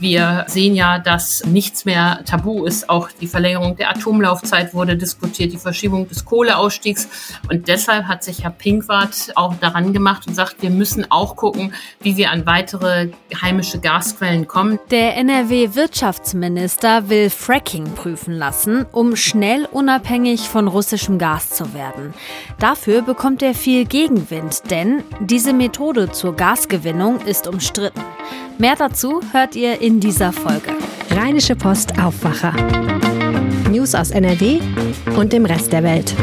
Wir sehen ja, dass nichts mehr tabu ist. Auch die Verlängerung der Atomlaufzeit wurde diskutiert, die Verschiebung des Kohleausstiegs. Und deshalb hat sich Herr Pinkwart auch daran gemacht und sagt, wir müssen auch gucken, wie wir an weitere heimische Gasquellen kommen. Der NRW-Wirtschaftsminister will Fracking prüfen lassen, um schnell unabhängig von russischem Gas zu werden. Dafür bekommt er viel Gegenwind, denn diese Methode zur Gasgewinnung ist umstritten. Mehr dazu hört ihr in dieser Folge. Rheinische Post Aufwacher. News aus NRW und dem Rest der Welt.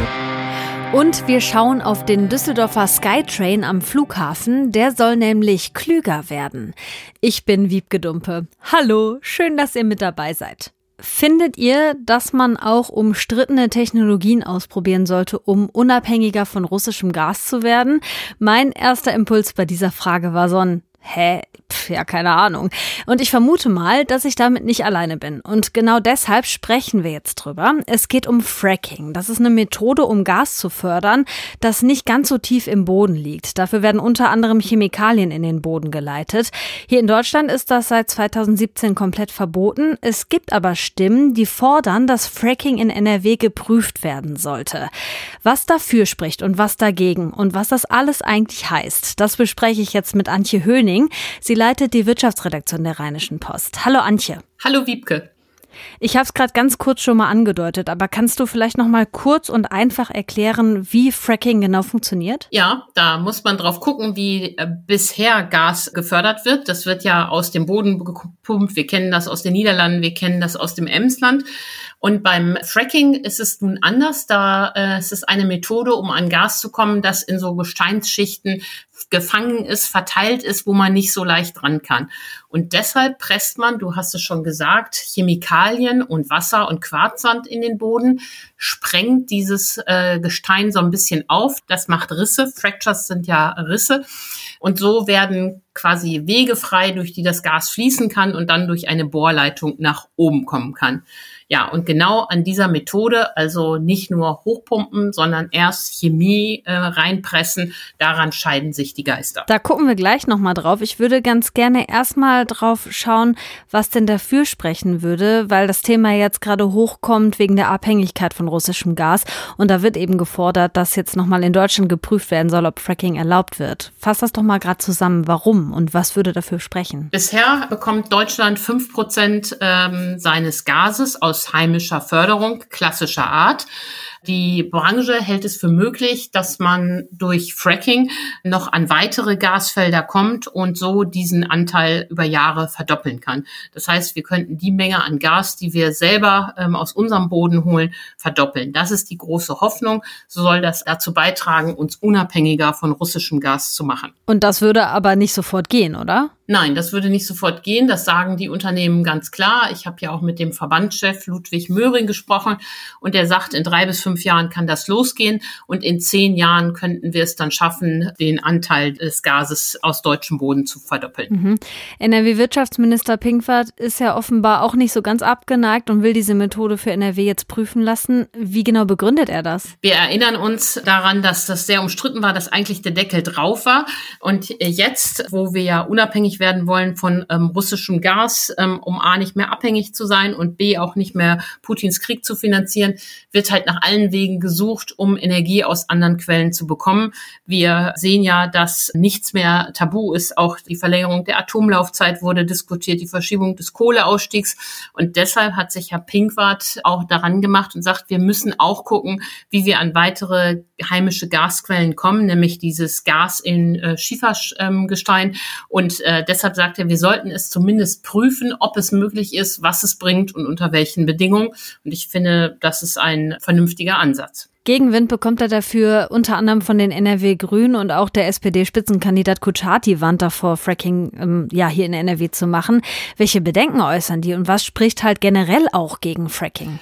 Und wir schauen auf den Düsseldorfer Skytrain am Flughafen. Der soll nämlich klüger werden. Ich bin Wiebke Dumpe. Hallo, schön, dass ihr mit dabei seid. Findet ihr, dass man auch umstrittene Technologien ausprobieren sollte, um unabhängiger von russischem Gas zu werden? Mein erster Impuls bei dieser Frage war so ein Hä? Ja, keine Ahnung. Und ich vermute mal, dass ich damit nicht alleine bin. Und genau deshalb sprechen wir jetzt drüber. Es geht um Fracking. Das ist eine Methode, um Gas zu fördern, das nicht ganz so tief im Boden liegt. Dafür werden unter anderem Chemikalien in den Boden geleitet. Hier in Deutschland ist das seit 2017 komplett verboten. Es gibt aber Stimmen, die fordern, dass Fracking in NRW geprüft werden sollte. Was dafür spricht und was dagegen und was das alles eigentlich heißt, das bespreche ich jetzt mit Antje. Henning. Sie leitet die Wirtschaftsredaktion der Rheinischen Post. Hallo Antje. Hallo Wiebke. Ich habe es gerade ganz kurz schon mal angedeutet, aber kannst du vielleicht noch mal kurz und einfach erklären, wie Fracking genau funktioniert? Ja, da muss man drauf gucken, wie äh, bisher Gas gefördert wird. Das wird ja aus dem Boden gepumpt. Wir kennen das aus den Niederlanden, wir kennen das aus dem Emsland. Und beim Fracking ist es nun anders. Da äh, es ist eine Methode, um an Gas zu kommen, das in so Gesteinsschichten gefangen ist, verteilt ist, wo man nicht so leicht dran kann. Und deshalb presst man, du hast es schon gesagt, Chemikalien und Wasser und Quarzsand in den Boden, sprengt dieses äh, Gestein so ein bisschen auf. Das macht Risse. Fractures sind ja Risse. Und so werden quasi Wege frei, durch die das Gas fließen kann und dann durch eine Bohrleitung nach oben kommen kann. Ja, und genau an dieser Methode, also nicht nur hochpumpen, sondern erst Chemie äh, reinpressen, daran scheiden sich die Geister. Da gucken wir gleich nochmal drauf. Ich würde ganz gerne erstmal drauf schauen, was denn dafür sprechen würde, weil das Thema jetzt gerade hochkommt wegen der Abhängigkeit von russischem Gas. Und da wird eben gefordert, dass jetzt nochmal in Deutschland geprüft werden soll, ob Fracking erlaubt wird. Fass das doch mal gerade zusammen. Warum und was würde dafür sprechen? Bisher bekommt Deutschland fünf Prozent ähm, seines Gases aus aus heimischer Förderung klassischer Art. Die Branche hält es für möglich, dass man durch Fracking noch an weitere Gasfelder kommt und so diesen Anteil über Jahre verdoppeln kann. Das heißt, wir könnten die Menge an Gas, die wir selber ähm, aus unserem Boden holen, verdoppeln. Das ist die große Hoffnung. So soll das dazu beitragen, uns unabhängiger von russischem Gas zu machen. Und das würde aber nicht sofort gehen, oder? Nein, das würde nicht sofort gehen. Das sagen die Unternehmen ganz klar. Ich habe ja auch mit dem Verbandschef Ludwig Möhring gesprochen und der sagt, in drei bis fünf Jahren kann das losgehen und in zehn Jahren könnten wir es dann schaffen, den Anteil des Gases aus deutschem Boden zu verdoppeln. Mhm. NRW-Wirtschaftsminister Pinkwart ist ja offenbar auch nicht so ganz abgeneigt und will diese Methode für NRW jetzt prüfen lassen. Wie genau begründet er das? Wir erinnern uns daran, dass das sehr umstritten war, dass eigentlich der Deckel drauf war und jetzt, wo wir ja unabhängig werden wollen von ähm, russischem Gas, ähm, um A nicht mehr abhängig zu sein und B auch nicht mehr Putins Krieg zu finanzieren, wird halt nach allen Wegen gesucht, um Energie aus anderen Quellen zu bekommen. Wir sehen ja, dass nichts mehr tabu ist. Auch die Verlängerung der Atomlaufzeit wurde diskutiert, die Verschiebung des Kohleausstiegs. Und deshalb hat sich Herr Pinkwart auch daran gemacht und sagt, wir müssen auch gucken, wie wir an weitere heimische Gasquellen kommen, nämlich dieses Gas in äh, Schiefergestein. Und äh, deshalb sagt er, wir sollten es zumindest prüfen, ob es möglich ist, was es bringt und unter welchen Bedingungen. Und ich finde, das ist ein vernünftiger Ansatz. Gegenwind bekommt er dafür unter anderem von den NRW Grünen und auch der SPD-Spitzenkandidat Kuchati warnt davor, Fracking ähm, ja hier in NRW zu machen. Welche Bedenken äußern die und was spricht halt generell auch gegen Fracking?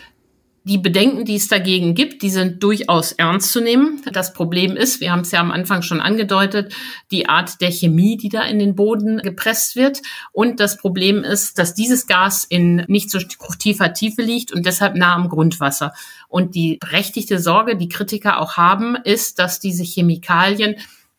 Die Bedenken, die es dagegen gibt, die sind durchaus ernst zu nehmen. Das Problem ist, wir haben es ja am Anfang schon angedeutet, die Art der Chemie, die da in den Boden gepresst wird. Und das Problem ist, dass dieses Gas in nicht so tiefer Tiefe liegt und deshalb nah am Grundwasser. Und die berechtigte Sorge, die Kritiker auch haben, ist, dass diese Chemikalien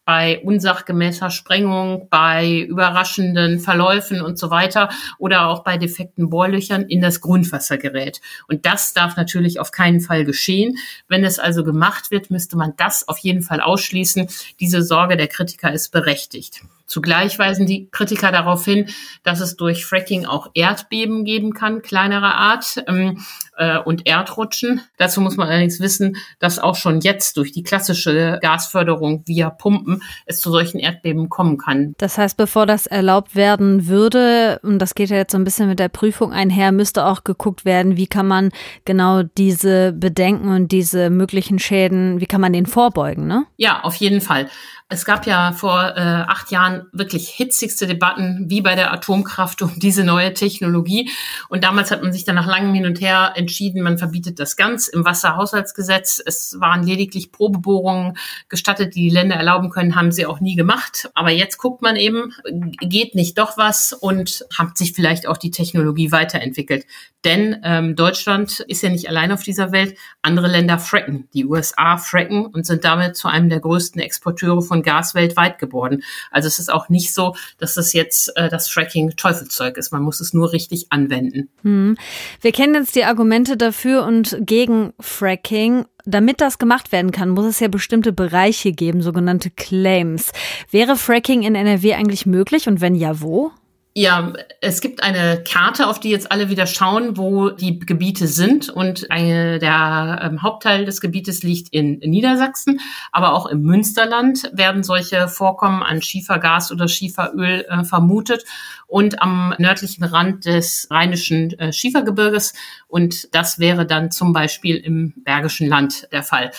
bei unsachgemäßer Sprengung, bei überraschenden Verläufen und so weiter oder auch bei defekten Bohrlöchern in das Grundwasser gerät. Und das darf natürlich auf keinen Fall geschehen. Wenn es also gemacht wird, müsste man das auf jeden Fall ausschließen. Diese Sorge der Kritiker ist berechtigt. Zugleich weisen die Kritiker darauf hin, dass es durch Fracking auch Erdbeben geben kann, kleinerer Art, ähm, äh, und Erdrutschen. Dazu muss man allerdings wissen, dass auch schon jetzt durch die klassische Gasförderung via Pumpen es zu solchen Erdbeben kommen kann. Das heißt, bevor das erlaubt werden würde, und das geht ja jetzt so ein bisschen mit der Prüfung einher, müsste auch geguckt werden, wie kann man genau diese Bedenken und diese möglichen Schäden, wie kann man denen vorbeugen, ne? Ja, auf jeden Fall. Es gab ja vor äh, acht Jahren wirklich hitzigste Debatten, wie bei der Atomkraft, um diese neue Technologie. Und damals hat man sich dann nach langem Hin und Her entschieden, man verbietet das ganz im Wasserhaushaltsgesetz. Es waren lediglich Probebohrungen gestattet, die die Länder erlauben können, haben sie auch nie gemacht. Aber jetzt guckt man eben, geht nicht doch was und hat sich vielleicht auch die Technologie weiterentwickelt. Denn ähm, Deutschland ist ja nicht allein auf dieser Welt. Andere Länder fracken. Die USA fracken und sind damit zu einem der größten Exporteure von Gas weltweit geworden. Also es ist auch nicht so, dass das jetzt äh, das Fracking Teufelszeug ist. Man muss es nur richtig anwenden. Hm. Wir kennen jetzt die Argumente dafür und gegen Fracking damit das gemacht werden kann, muss es ja bestimmte Bereiche geben, sogenannte Claims. Wäre Fracking in NRW eigentlich möglich und wenn ja, wo? Ja, es gibt eine Karte, auf die jetzt alle wieder schauen, wo die Gebiete sind. Und eine, der ähm, Hauptteil des Gebietes liegt in, Niedersachsen, aber auch im Münsterland werden solche Vorkommen an Schiefergas oder Schieferöl äh, vermutet und am nördlichen Rand des rheinischen äh, Schiefergebirges. Und das wäre dann zum Beispiel im Bergischen Land der Fall.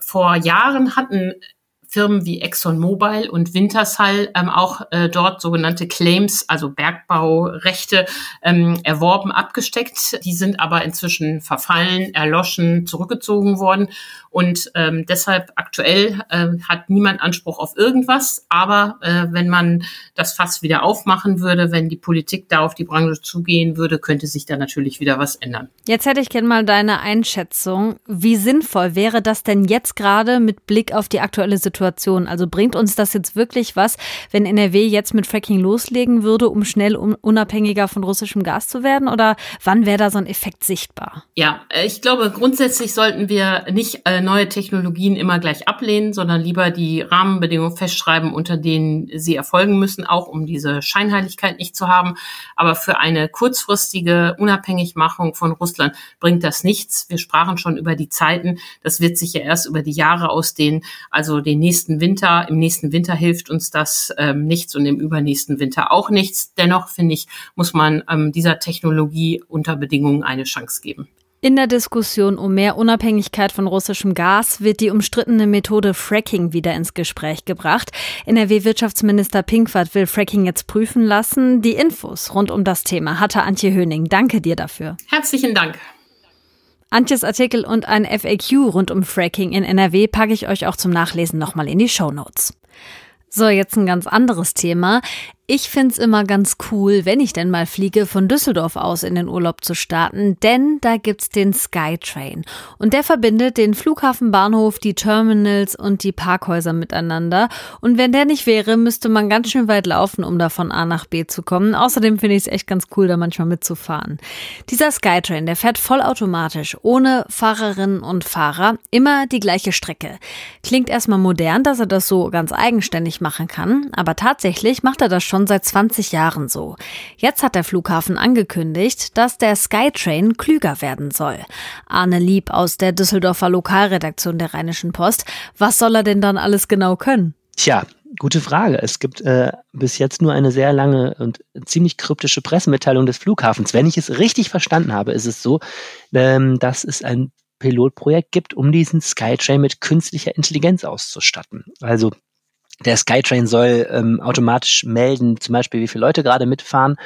Vor Jahren hatten Firmen wie ExxonMobil und Wintershall ähm, auch äh, dort sogenannte Claims, also Bergbaurechte, ähm, erworben, abgesteckt. Die sind aber inzwischen verfallen, erloschen, zurückgezogen worden. Und ähm, deshalb aktuell äh, hat niemand Anspruch auf irgendwas. Aber äh, wenn man das Fass wieder aufmachen würde, wenn die Politik da auf die Branche zugehen würde, könnte sich da natürlich wieder was ändern. Jetzt hätte ich gerne mal deine Einschätzung. Wie sinnvoll wäre das denn jetzt gerade mit Blick auf die aktuelle Situation? Also bringt uns das jetzt wirklich was, wenn NRW jetzt mit Fracking loslegen würde, um schnell unabhängiger von russischem Gas zu werden? Oder wann wäre da so ein Effekt sichtbar? Ja, ich glaube, grundsätzlich sollten wir nicht äh, neue Technologien immer gleich ablehnen, sondern lieber die Rahmenbedingungen festschreiben, unter denen sie erfolgen müssen, auch um diese Scheinheiligkeit nicht zu haben. Aber für eine kurzfristige Unabhängigmachung von Russland bringt das nichts. Wir sprachen schon über die Zeiten. Das wird sich ja erst über die Jahre ausdehnen. Also den nächsten Winter, im nächsten Winter hilft uns das ähm, nichts und im übernächsten Winter auch nichts. Dennoch finde ich, muss man ähm, dieser Technologie unter Bedingungen eine Chance geben. In der Diskussion um mehr Unabhängigkeit von russischem Gas wird die umstrittene Methode Fracking wieder ins Gespräch gebracht. NRW-Wirtschaftsminister Pinkwart will Fracking jetzt prüfen lassen. Die Infos rund um das Thema hatte Antje Höning. Danke dir dafür. Herzlichen Dank. Antjes Artikel und ein FAQ rund um Fracking in NRW packe ich euch auch zum Nachlesen nochmal in die Show Notes. So, jetzt ein ganz anderes Thema. Ich find's immer ganz cool, wenn ich denn mal fliege, von Düsseldorf aus in den Urlaub zu starten, denn da gibt's den Skytrain. Und der verbindet den Flughafenbahnhof, die Terminals und die Parkhäuser miteinander. Und wenn der nicht wäre, müsste man ganz schön weit laufen, um da von A nach B zu kommen. Außerdem finde ich es echt ganz cool, da manchmal mitzufahren. Dieser Skytrain, der fährt vollautomatisch, ohne Fahrerinnen und Fahrer, immer die gleiche Strecke. Klingt erstmal modern, dass er das so ganz eigenständig machen kann, aber tatsächlich macht er das schon schon seit 20 Jahren so. Jetzt hat der Flughafen angekündigt, dass der Skytrain klüger werden soll. Arne Lieb aus der Düsseldorfer Lokalredaktion der Rheinischen Post. Was soll er denn dann alles genau können? Tja, Gute Frage. Es gibt äh, bis jetzt nur eine sehr lange und ziemlich kryptische Pressemitteilung des Flughafens. Wenn ich es richtig verstanden habe, ist es so, ähm, dass es ein Pilotprojekt gibt, um diesen Skytrain mit künstlicher Intelligenz auszustatten. Also der Skytrain soll ähm, automatisch melden, zum Beispiel, wie viele Leute gerade mitfahren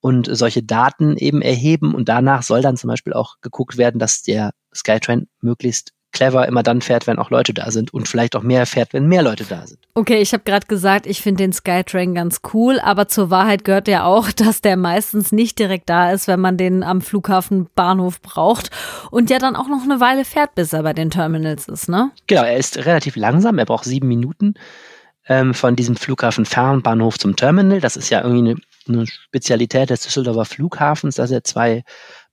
und solche Daten eben erheben. Und danach soll dann zum Beispiel auch geguckt werden, dass der Skytrain möglichst clever immer dann fährt, wenn auch Leute da sind und vielleicht auch mehr fährt, wenn mehr Leute da sind. Okay, ich habe gerade gesagt, ich finde den Skytrain ganz cool, aber zur Wahrheit gehört ja auch, dass der meistens nicht direkt da ist, wenn man den am Flughafen Bahnhof braucht und ja dann auch noch eine Weile fährt, bis er bei den Terminals ist, ne? Genau, er ist relativ langsam, er braucht sieben Minuten ähm, von diesem Flughafen Fernbahnhof zum Terminal. Das ist ja irgendwie eine, eine Spezialität des Düsseldorfer Flughafens, dass er zwei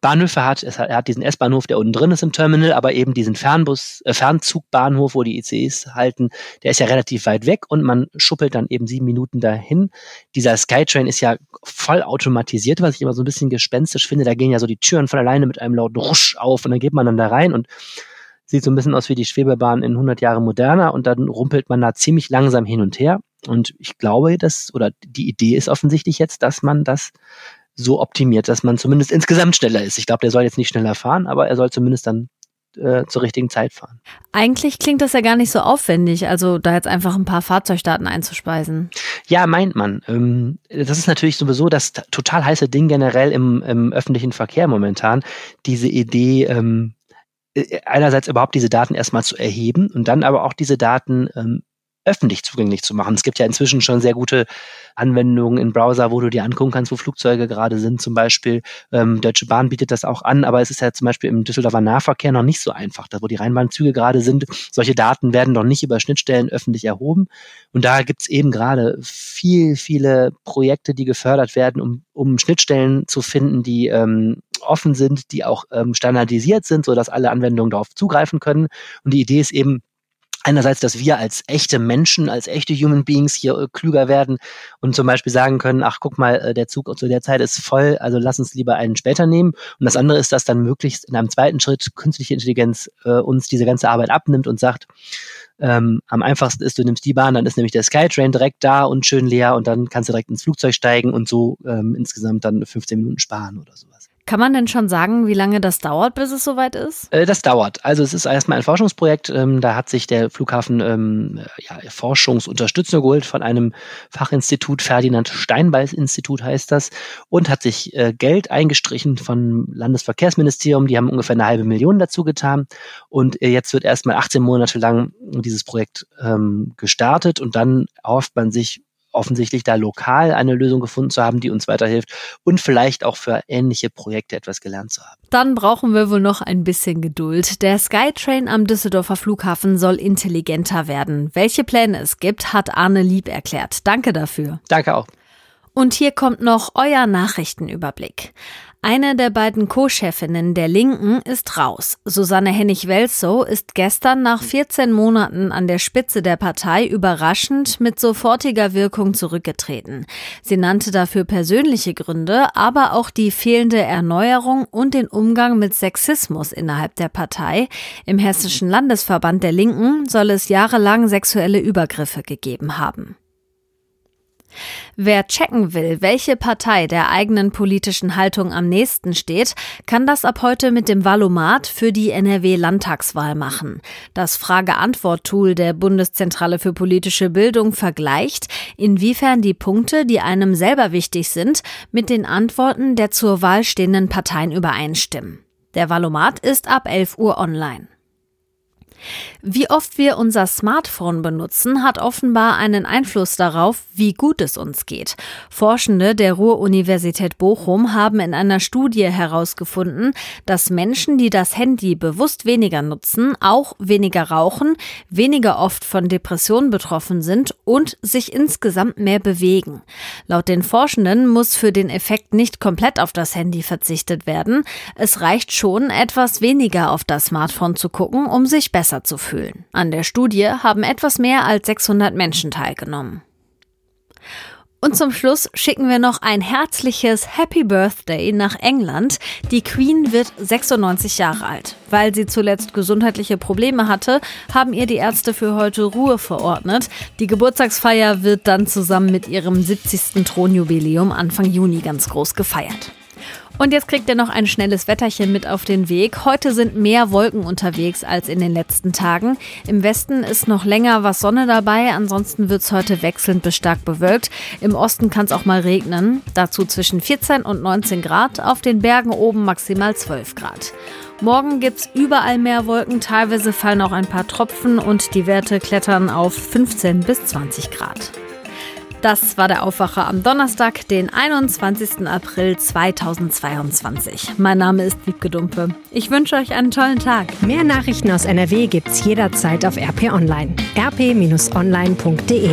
Bahnhöfe hat. hat. Er hat diesen S-Bahnhof, der unten drin ist im Terminal, aber eben diesen Fernbus, äh, Fernzugbahnhof, wo die ICEs halten, der ist ja relativ weit weg und man schuppelt dann eben sieben Minuten dahin. Dieser Skytrain ist ja voll automatisiert, was ich immer so ein bisschen gespenstisch finde. Da gehen ja so die Türen von alleine mit einem lauten Rusch auf und dann geht man dann da rein und sieht so ein bisschen aus wie die Schwebebahn in 100 Jahren moderner und dann rumpelt man da ziemlich langsam hin und her. Und ich glaube, dass, oder die Idee ist offensichtlich jetzt, dass man das so optimiert, dass man zumindest insgesamt schneller ist. Ich glaube, der soll jetzt nicht schneller fahren, aber er soll zumindest dann äh, zur richtigen Zeit fahren. Eigentlich klingt das ja gar nicht so aufwendig, also da jetzt einfach ein paar Fahrzeugdaten einzuspeisen. Ja, meint man. Ähm, das ist natürlich sowieso das total heiße Ding generell im, im öffentlichen Verkehr momentan. Diese Idee, ähm, äh, einerseits überhaupt diese Daten erstmal zu erheben und dann aber auch diese Daten ähm, öffentlich zugänglich zu machen. Es gibt ja inzwischen schon sehr gute Anwendungen in Browser, wo du dir angucken kannst, wo Flugzeuge gerade sind. Zum Beispiel ähm, Deutsche Bahn bietet das auch an, aber es ist ja zum Beispiel im Düsseldorfer Nahverkehr noch nicht so einfach, da wo die Rheinbahnzüge gerade sind. Solche Daten werden noch nicht über Schnittstellen öffentlich erhoben. Und da gibt's eben gerade viel, viele Projekte, die gefördert werden, um, um Schnittstellen zu finden, die ähm, offen sind, die auch ähm, standardisiert sind, so dass alle Anwendungen darauf zugreifen können. Und die Idee ist eben, einerseits, dass wir als echte Menschen, als echte Human Beings hier äh, klüger werden und zum Beispiel sagen können, ach guck mal, äh, der Zug zu der Zeit ist voll, also lass uns lieber einen später nehmen. Und das andere ist, dass dann möglichst in einem zweiten Schritt künstliche Intelligenz äh, uns diese ganze Arbeit abnimmt und sagt, ähm, am einfachsten ist, du nimmst die Bahn, dann ist nämlich der Skytrain direkt da und schön leer und dann kannst du direkt ins Flugzeug steigen und so ähm, insgesamt dann 15 Minuten sparen oder sowas. Kann man denn schon sagen, wie lange das dauert, bis es soweit ist? Äh, das dauert. Also es ist erstmal ein Forschungsprojekt. Ähm, da hat sich der Flughafen ähm, ja, Forschungsunterstützung geholt von einem Fachinstitut, Ferdinand Steinbeis Institut heißt das, und hat sich äh, Geld eingestrichen vom Landesverkehrsministerium. Die haben ungefähr eine halbe Million dazu getan. Und äh, jetzt wird erstmal 18 Monate lang dieses Projekt ähm, gestartet und dann erhofft man sich offensichtlich da lokal eine Lösung gefunden zu haben, die uns weiterhilft und vielleicht auch für ähnliche Projekte etwas gelernt zu haben. Dann brauchen wir wohl noch ein bisschen Geduld. Der Skytrain am Düsseldorfer Flughafen soll intelligenter werden. Welche Pläne es gibt, hat Arne Lieb erklärt. Danke dafür. Danke auch. Und hier kommt noch euer Nachrichtenüberblick. Eine der beiden Co-Chefinnen der Linken ist raus. Susanne Hennig-Welzow ist gestern nach 14 Monaten an der Spitze der Partei überraschend mit sofortiger Wirkung zurückgetreten. Sie nannte dafür persönliche Gründe, aber auch die fehlende Erneuerung und den Umgang mit Sexismus innerhalb der Partei. Im Hessischen Landesverband der Linken soll es jahrelang sexuelle Übergriffe gegeben haben. Wer checken will, welche Partei der eigenen politischen Haltung am nächsten steht, kann das ab heute mit dem Valomat für die NRW-Landtagswahl machen. Das Frage-Antwort-Tool der Bundeszentrale für politische Bildung vergleicht, inwiefern die Punkte, die einem selber wichtig sind, mit den Antworten der zur Wahl stehenden Parteien übereinstimmen. Der Valomat ist ab 11 Uhr online. Wie oft wir unser Smartphone benutzen, hat offenbar einen Einfluss darauf, wie gut es uns geht. Forschende der Ruhr-Universität Bochum haben in einer Studie herausgefunden, dass Menschen, die das Handy bewusst weniger nutzen, auch weniger rauchen, weniger oft von Depressionen betroffen sind und sich insgesamt mehr bewegen. Laut den Forschenden muss für den Effekt nicht komplett auf das Handy verzichtet werden. Es reicht schon, etwas weniger auf das Smartphone zu gucken, um sich besser besser zu fühlen. An der Studie haben etwas mehr als 600 Menschen teilgenommen. Und zum Schluss schicken wir noch ein herzliches Happy Birthday nach England. Die Queen wird 96 Jahre alt. Weil sie zuletzt gesundheitliche Probleme hatte, haben ihr die Ärzte für heute Ruhe verordnet. Die Geburtstagsfeier wird dann zusammen mit ihrem 70. Thronjubiläum Anfang Juni ganz groß gefeiert. Und jetzt kriegt ihr noch ein schnelles Wetterchen mit auf den Weg. Heute sind mehr Wolken unterwegs als in den letzten Tagen. Im Westen ist noch länger was Sonne dabei, ansonsten wird es heute wechselnd bis stark bewölkt. Im Osten kann es auch mal regnen. Dazu zwischen 14 und 19 Grad, auf den Bergen oben maximal 12 Grad. Morgen gibt es überall mehr Wolken, teilweise fallen auch ein paar Tropfen und die Werte klettern auf 15 bis 20 Grad. Das war der Aufwacher am Donnerstag, den 21. April 2022. Mein Name ist Wiebke Dumpe. Ich wünsche euch einen tollen Tag. Mehr Nachrichten aus NRW gibt's jederzeit auf RP Online. rp-online.de